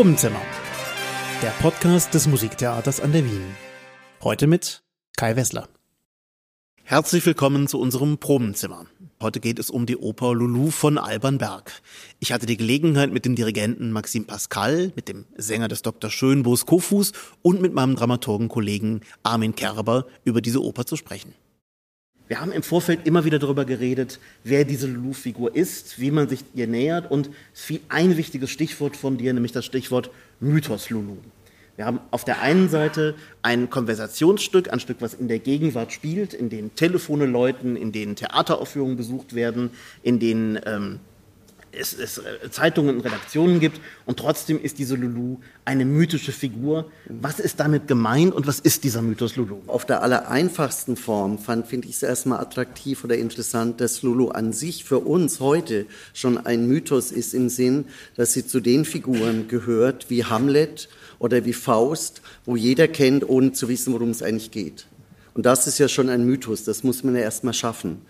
Probenzimmer. Der Podcast des Musiktheaters an der Wien. Heute mit Kai Wessler. Herzlich willkommen zu unserem Probenzimmer. Heute geht es um die Oper Lulu von Alban Berg. Ich hatte die Gelegenheit, mit dem Dirigenten Maxim Pascal, mit dem Sänger des Dr. Schönboos Kofus und mit meinem Dramaturgenkollegen Armin Kerber über diese Oper zu sprechen. Wir haben im Vorfeld immer wieder darüber geredet, wer diese Lulu-Figur ist, wie man sich ihr nähert und es fiel ein wichtiges Stichwort von dir, nämlich das Stichwort Mythos Lulu. Wir haben auf der einen Seite ein Konversationsstück, ein Stück, was in der Gegenwart spielt, in denen Telefone läuten, in denen Theateraufführungen besucht werden, in denen ähm, es, es äh, Zeitungen und Redaktionen gibt und trotzdem ist diese Lulu eine mythische Figur. Was ist damit gemeint und was ist dieser Mythos Lulu? Auf der allereinfachsten Form fand, finde ich es erstmal attraktiv oder interessant, dass Lulu an sich für uns heute schon ein Mythos ist im Sinn, dass sie zu den Figuren gehört wie Hamlet oder wie Faust, wo jeder kennt, ohne zu wissen, worum es eigentlich geht. Und das ist ja schon ein Mythos, das muss man ja erstmal schaffen.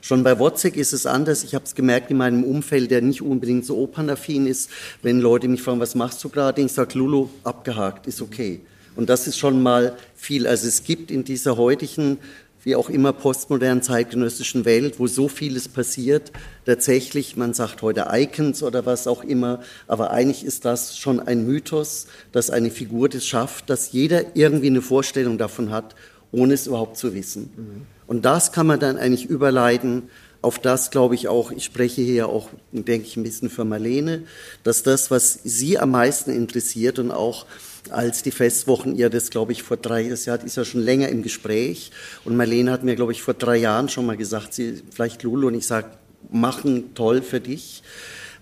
Schon bei WhatsApp ist es anders. Ich habe es gemerkt in meinem Umfeld, der nicht unbedingt so opernaffin ist. Wenn Leute mich fragen, was machst du gerade? Ich sage, Lulu, abgehakt, ist okay. Und das ist schon mal viel. Also es gibt in dieser heutigen, wie auch immer postmodernen zeitgenössischen Welt, wo so vieles passiert, tatsächlich, man sagt heute Icons oder was auch immer, aber eigentlich ist das schon ein Mythos, dass eine Figur das schafft, dass jeder irgendwie eine Vorstellung davon hat, ohne es überhaupt zu wissen. Mhm. Und das kann man dann eigentlich überleiten auf das, glaube ich auch, ich spreche hier auch, denke ich, ein bisschen für Marlene, dass das, was sie am meisten interessiert und auch als die Festwochen ihr das, glaube ich, vor drei, das ist ja schon länger im Gespräch. Und Marlene hat mir, glaube ich, vor drei Jahren schon mal gesagt, sie, vielleicht Lulu und ich sage, machen toll für dich,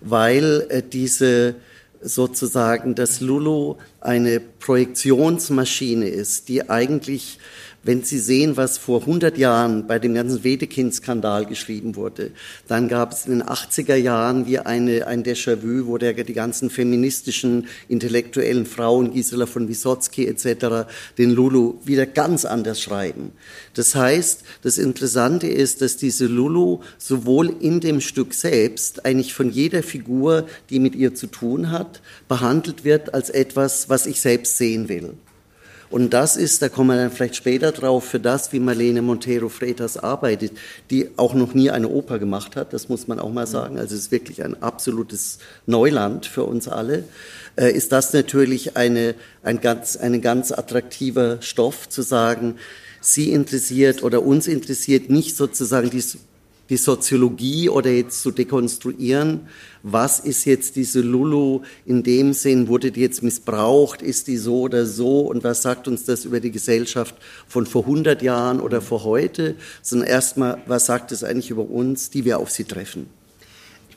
weil äh, diese, sozusagen, dass Lulu eine Projektionsmaschine ist, die eigentlich wenn Sie sehen, was vor 100 Jahren bei dem ganzen Wedekind-Skandal geschrieben wurde, dann gab es in den 80er Jahren wie eine, ein Déjà-vu, wo der, die ganzen feministischen, intellektuellen Frauen, Gisela von Wysotsky etc., den Lulu wieder ganz anders schreiben. Das heißt, das Interessante ist, dass diese Lulu sowohl in dem Stück selbst eigentlich von jeder Figur, die mit ihr zu tun hat, behandelt wird als etwas, was ich selbst sehen will. Und das ist, da kommen wir dann vielleicht später drauf, für das, wie Marlene Montero Freitas arbeitet, die auch noch nie eine Oper gemacht hat, das muss man auch mal sagen. Also es ist wirklich ein absolutes Neuland für uns alle. Äh, ist das natürlich eine, ein ganz, ein ganz attraktiver Stoff zu sagen, Sie interessiert oder uns interessiert nicht sozusagen die die Soziologie oder jetzt zu dekonstruieren, was ist jetzt diese Lulu in dem Sinn, wurde die jetzt missbraucht, ist die so oder so und was sagt uns das über die Gesellschaft von vor 100 Jahren oder vor heute, sondern erstmal, was sagt es eigentlich über uns, die wir auf sie treffen.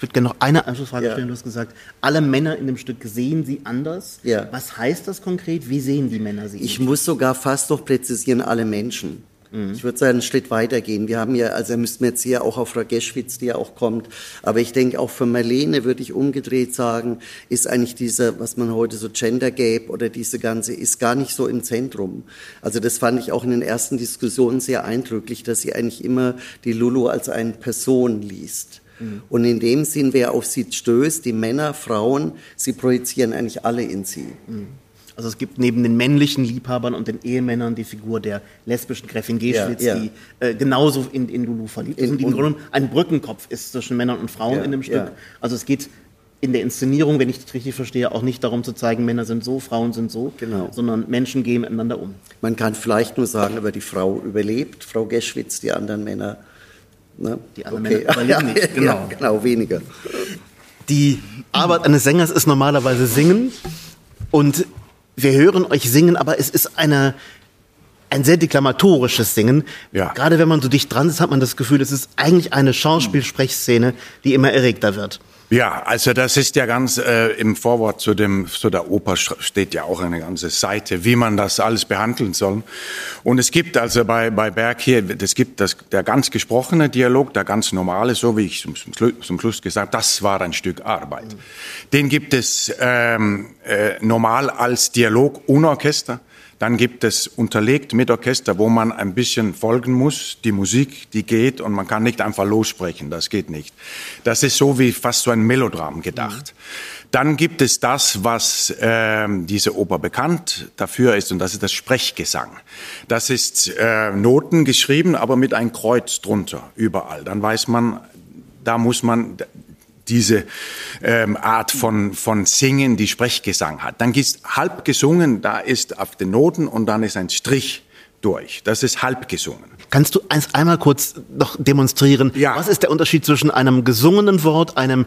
Ich würde gerne noch eine Anschlussfrage ja. stellen. Du hast gesagt, alle Männer in dem Stück sehen sie anders. Ja. Was heißt das konkret? Wie sehen die Männer sie? Ich muss sogar fast noch präzisieren, alle Menschen. Mhm. Ich würde sagen, einen Schritt weitergehen. Wir haben ja, also müssten wir jetzt hier auch auf Frau Geschwitz, die ja auch kommt. Aber ich denke, auch für Marlene würde ich umgedreht sagen, ist eigentlich dieser, was man heute so Gender Gap oder diese ganze, ist gar nicht so im Zentrum. Also das fand ich auch in den ersten Diskussionen sehr eindrücklich, dass sie eigentlich immer die Lulu als eine Person liest. Mhm. Und in dem Sinn, wer auf sie stößt, die Männer, Frauen, sie projizieren eigentlich alle in sie. Mhm. Also es gibt neben den männlichen Liebhabern und den Ehemännern die Figur der lesbischen Gräfin Geschwitz, ja, ja. die äh, genauso in, in Lulu verliebt ist. Und die im Grunde ein Brückenkopf ist zwischen Männern und Frauen ja, in dem Stück. Also es geht in der Inszenierung, wenn ich das richtig verstehe, auch nicht darum zu zeigen, Männer sind so, Frauen sind so, genau. sondern Menschen gehen miteinander um. Man kann vielleicht nur sagen, aber die Frau überlebt, Frau Geschwitz, die anderen Männer. Ne? Die anderen okay. Männer überleben nicht, genau. genau, weniger. Die Arbeit eines Sängers ist normalerweise Singen und wir hören euch singen, aber es ist eine, ein sehr deklamatorisches Singen. Ja. Gerade wenn man so dicht dran ist, hat man das Gefühl, es ist eigentlich eine Schauspielsprechszene, die immer erregter wird. Ja, also das ist ja ganz äh, im Vorwort zu dem zu der Oper steht ja auch eine ganze Seite, wie man das alles behandeln soll. Und es gibt also bei bei Berg hier, es gibt das der ganz gesprochene Dialog, der ganz normale, so wie ich zum, zum Schluss gesagt, das war ein Stück Arbeit. Den gibt es ähm, äh, normal als Dialog ohne Orchester. Dann gibt es unterlegt mit Orchester, wo man ein bisschen folgen muss. Die Musik, die geht und man kann nicht einfach lossprechen. Das geht nicht. Das ist so wie fast so ein Melodram gedacht. Dann gibt es das, was äh, diese Oper bekannt dafür ist, und das ist das Sprechgesang. Das ist äh, Noten geschrieben, aber mit einem Kreuz drunter, überall. Dann weiß man, da muss man diese ähm, Art von, von Singen, die Sprechgesang hat. Dann ist halb gesungen, da ist auf den Noten und dann ist ein Strich durch. Das ist halb gesungen. Kannst du eins einmal kurz noch demonstrieren? Ja. Was ist der Unterschied zwischen einem gesungenen Wort, einem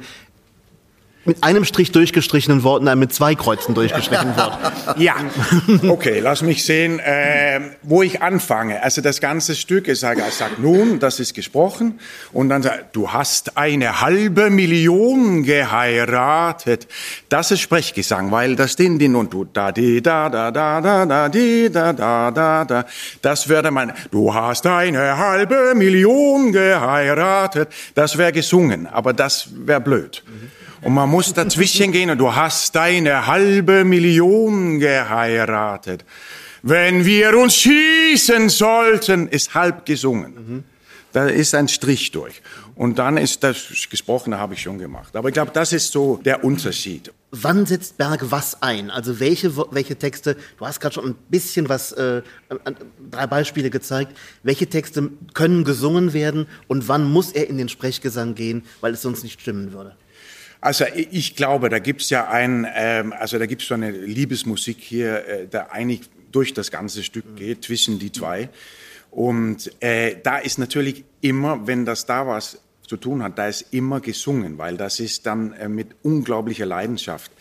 mit einem Strich durchgestrichenen Wort und einem mit zwei Kreuzen durchgestrichenen Wort? Ja, okay, lass mich sehen, äh, wo ich anfange. Also das ganze Stück, ich sage, ich sage nun, das ist gesprochen und dann sagt, du hast eine halbe Million geheiratet. Das ist Sprechgesang, weil das Din, Din und du, da, di, da, da, da, da, da, di, da, da, da, da. Das würde man, du hast eine halbe Million geheiratet. Das wäre gesungen, aber das wäre blöd. Mhm. Und man muss dazwischen gehen und du hast deine halbe Million geheiratet. Wenn wir uns schießen sollten, ist halb gesungen. Da ist ein Strich durch. Und dann ist das Gesprochene habe ich schon gemacht. Aber ich glaube, das ist so der Unterschied. Wann setzt Berg was ein? Also welche, welche Texte, du hast gerade schon ein bisschen was, äh, drei Beispiele gezeigt, welche Texte können gesungen werden und wann muss er in den Sprechgesang gehen, weil es sonst nicht stimmen würde? Also ich glaube, da gibt's ja ein, ähm, also da gibt's so eine Liebesmusik hier, äh, da eigentlich durch das ganze Stück geht, zwischen die zwei. Und äh, da ist natürlich immer, wenn das da was zu tun hat, da ist immer gesungen, weil das ist dann äh, mit unglaublicher Leidenschaft.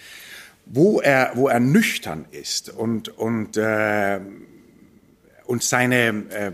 Wo er, wo er nüchtern ist und, und, äh, und seine äh,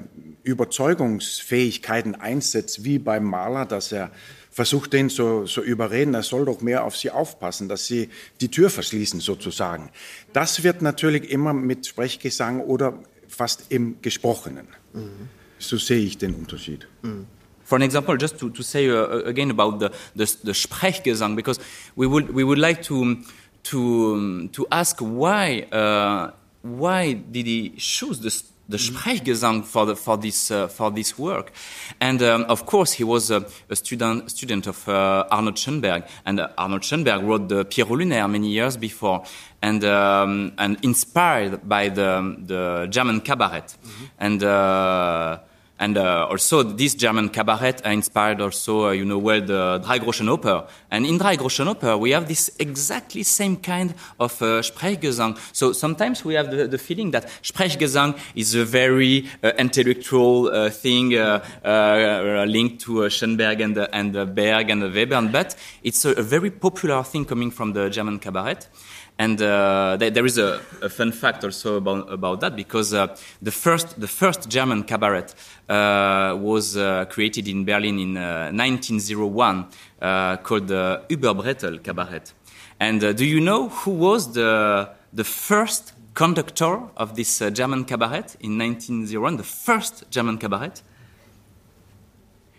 Überzeugungsfähigkeiten einsetzt, wie beim Maler, dass er versucht den so, so überreden, er soll doch mehr auf sie aufpassen, dass sie die Tür verschließen sozusagen. Das wird natürlich immer mit Sprechgesang oder fast im Gesprochenen. Mhm. So sehe ich den Unterschied. Mhm. For an example, just to, to say uh, again about the, the, the Sprechgesang, because we would, we would like to, to, to ask why, uh, why did he choose the the Sprechgesang for, the, for, this, uh, for this work. And um, of course, he was a, a student, student of uh, Arnold Schoenberg. And uh, Arnold Schoenberg wrote the Pierrot Lunaire many years before and, um, and inspired by the, the German cabaret. Mm-hmm. And uh, and uh, also, this German cabaret inspired also, uh, you know, well, the Dreigroschen Oper. And in Dreigroschen Oper, we have this exactly same kind of uh, Sprechgesang. So sometimes we have the, the, feeling that Sprechgesang is a very uh, intellectual uh, thing uh, linked to Schoenberg and, and Berg and Webern, but it's a, a very popular thing coming from the German cabaret. And uh, th there is a, a, fun fact also about, about that because uh, the first the first German cabaret uh, was uh, created in Berlin in 1901 uh, uh, called the Überbrettel Cabaret. And do you know who was the the first conductor of this German cabaret in 1901? The first German cabaret.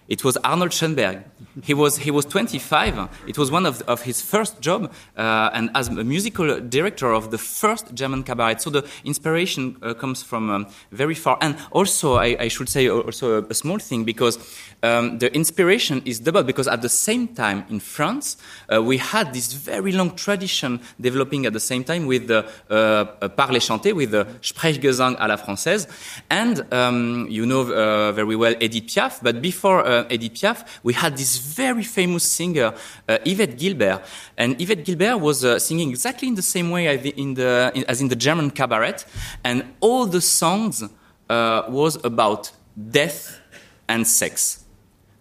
It was Arnold Schoenberg. He was, he was 25. It was one of, of his first job, uh, and as a musical director of the first German cabaret. So the inspiration uh, comes from um, very far. And also, I, I should say also a, a small thing because um, the inspiration is double because at the same time in France, uh, we had this very long tradition developing at the same time with the uh, parler chanter, with the Sprechgesang à la française. And um, you know uh, very well Edith Piaf, but before uh, Edith Piaf, we had this very famous singer, uh, Yvette Gilbert. And Yvette Gilbert was uh, singing exactly in the same way in the, as in the German cabaret. And all the songs was about death and sex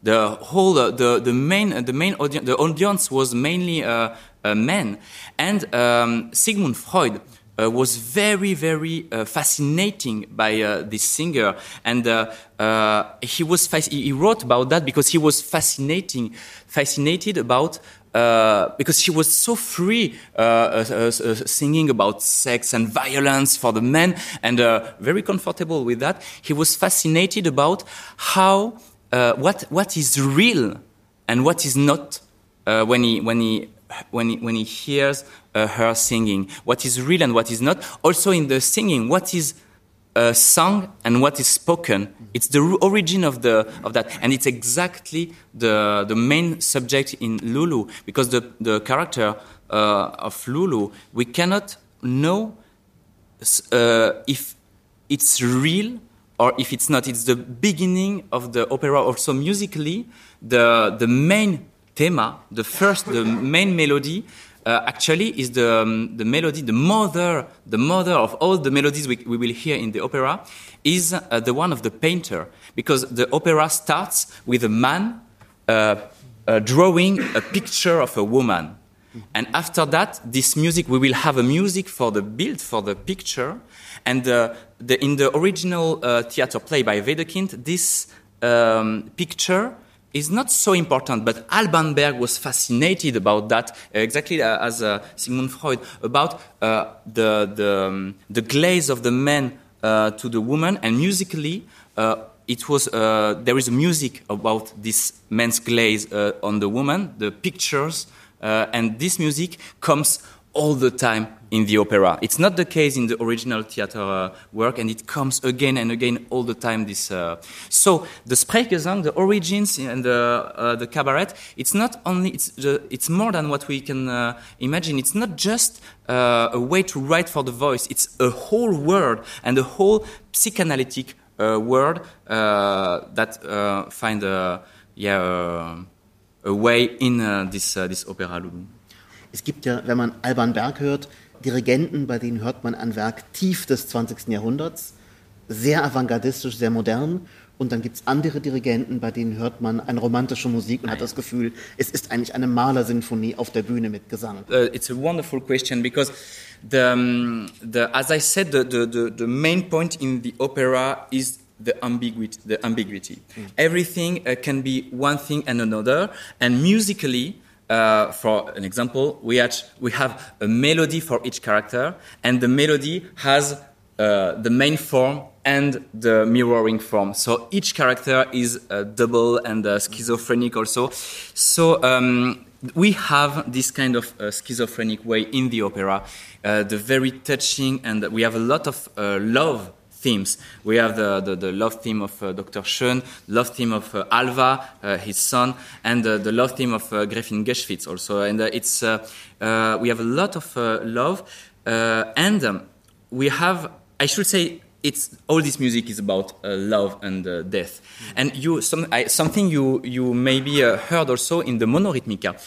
the whole uh, the the main uh, the main audience the audience was mainly uh, men and um, Sigmund Freud uh, was very very uh, fascinating by uh, this singer and he was he wrote about that because he was fascinating fascinated about uh, because she was so free uh, uh, singing about sex and violence for the men and very comfortable with that. He was fascinated about how uh, what what is real and what is not uh, when he when he when he, when he hears uh, her singing what is real and what is not also in the singing what is uh, sung and what is spoken. It's the origin of the of that, and it's exactly the the main subject in Lulu because the the character uh, of Lulu we cannot know uh, if it's real or if it's not. It's the beginning of the opera. Also musically, the the main thema, the first, the main melody uh, actually is the, um, the melody, the mother, the mother of all the melodies we, we will hear in the opera is uh, the one of the painter. Because the opera starts with a man uh, uh drawing a picture of a woman. And after that, this music, we will have a music for the build, for the picture. And the, in the original uh, theater play by Wedekind, this um, picture is not so important, but Alban Berg was fascinated about that, uh, exactly uh, as uh, Sigmund Freud, about uh, the, the, um, the, glaze of the man uh, to the woman, and musically, uh, it was, there is a music about this man's glaze on the woman, the pictures, and this music comes all the time in the opera. It's not the case in the original theater uh, work, and it comes again and again all the time. This uh, so the Sprechgesang, the origins and the uh, the cabaret. It's not only it's the, it's more than what we can uh, imagine. It's not just uh, a way to write for the voice. It's a whole world and a whole psychoanalytic uh, world that find a yeah a way in this this opera. Es gibt ja, wenn man Alban Berg hört, Dirigenten, bei denen hört man ein Werk tief des 20. Jahrhunderts, sehr avantgardistisch, sehr modern. Und dann gibt es andere Dirigenten, bei denen hört man eine romantische Musik und hat das Gefühl, es ist eigentlich eine Malersinfonie auf der Bühne mit Gesang. Uh, it's a wonderful question because the, um, the, as I said, the, the, the, main point in the opera is the ambiguity. The ambiguity. Mm. Everything uh, can be one thing and another, and musically, uh, for an example, we, we have a melody for each character, and the melody has uh, the main form and the mirroring form. So each character is uh, double and uh, schizophrenic also. So um, we have this kind of uh, schizophrenic way in the opera, uh, the very touching, and we have a lot of love themes. We have the, the, the love theme of uh, Dr. Schön, love theme of uh, Alva, uh, his son, and uh, the love theme of uh, Gräfin Geschwitz also. And uh, it's, we have a lot of love. and um, we have, I should say, it's all this music is about love and death. Mm. And you, some, I, something you, you maybe heard also in the Monoritmica.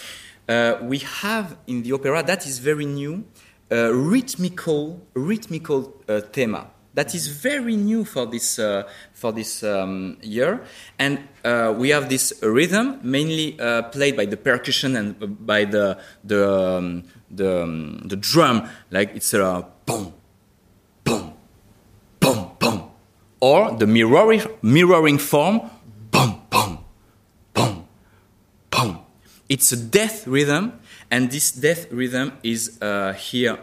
we have in the opera, that is very new, rhythmical, rhythmical thema that is very new for this uh, for this um, year, and uh, we have this rhythm mainly uh, played by the percussion and by the the um, the, um, the drum, like it's a boom, boom, boom, boom, or the mirroring mirroring form, boom, boom, boom, boom. It's a death rhythm, and this death rhythm is uh, here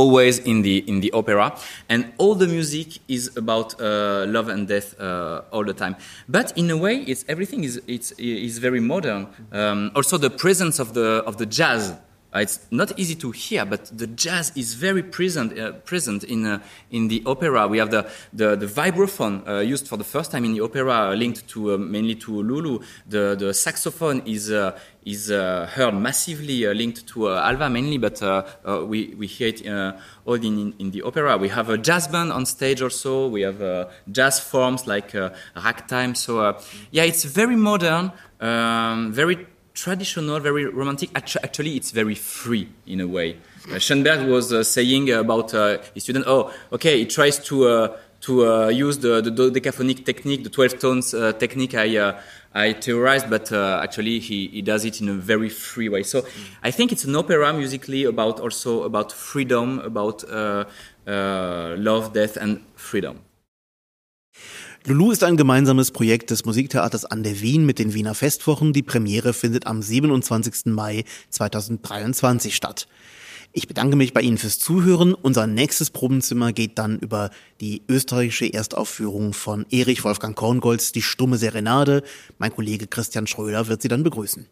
always in the in the opera. And all the music is about uh, love and death uh, all the time. But in a way it's everything is it's is very modern. Um, also the presence of the of the jazz it's not easy to hear, but the jazz is very present, uh, present in, uh, in the opera. We have the, the, the vibraphone uh, used for the first time in the opera, linked to, uh, mainly to Lulu. The, the saxophone is, uh, is heard massively linked to Alva mainly, but we, we hear it all in, in the opera. We have a jazz band on stage also. We have jazz forms like ragtime. So, yeah, it's very modern, um, very traditional, very romantic. Actually, it's very free in a way. Uh, Schoenberg was uh, saying about uh, his student, oh, okay, he tries to uh, to uh, use the, the decaphonic technique, the 12 tones uh, technique I, I theorized, but actually he, he does it in a very free way. So. I think it's an opera musically about also about freedom, about love, death, and freedom. Lulu ist ein gemeinsames Projekt des Musiktheaters an der Wien mit den Wiener Festwochen. Die Premiere findet am 27. Mai 2023 statt. Ich bedanke mich bei Ihnen fürs Zuhören. Unser nächstes Probenzimmer geht dann über die österreichische Erstaufführung von Erich Wolfgang Korngolds Die stumme Serenade. Mein Kollege Christian Schröder wird Sie dann begrüßen.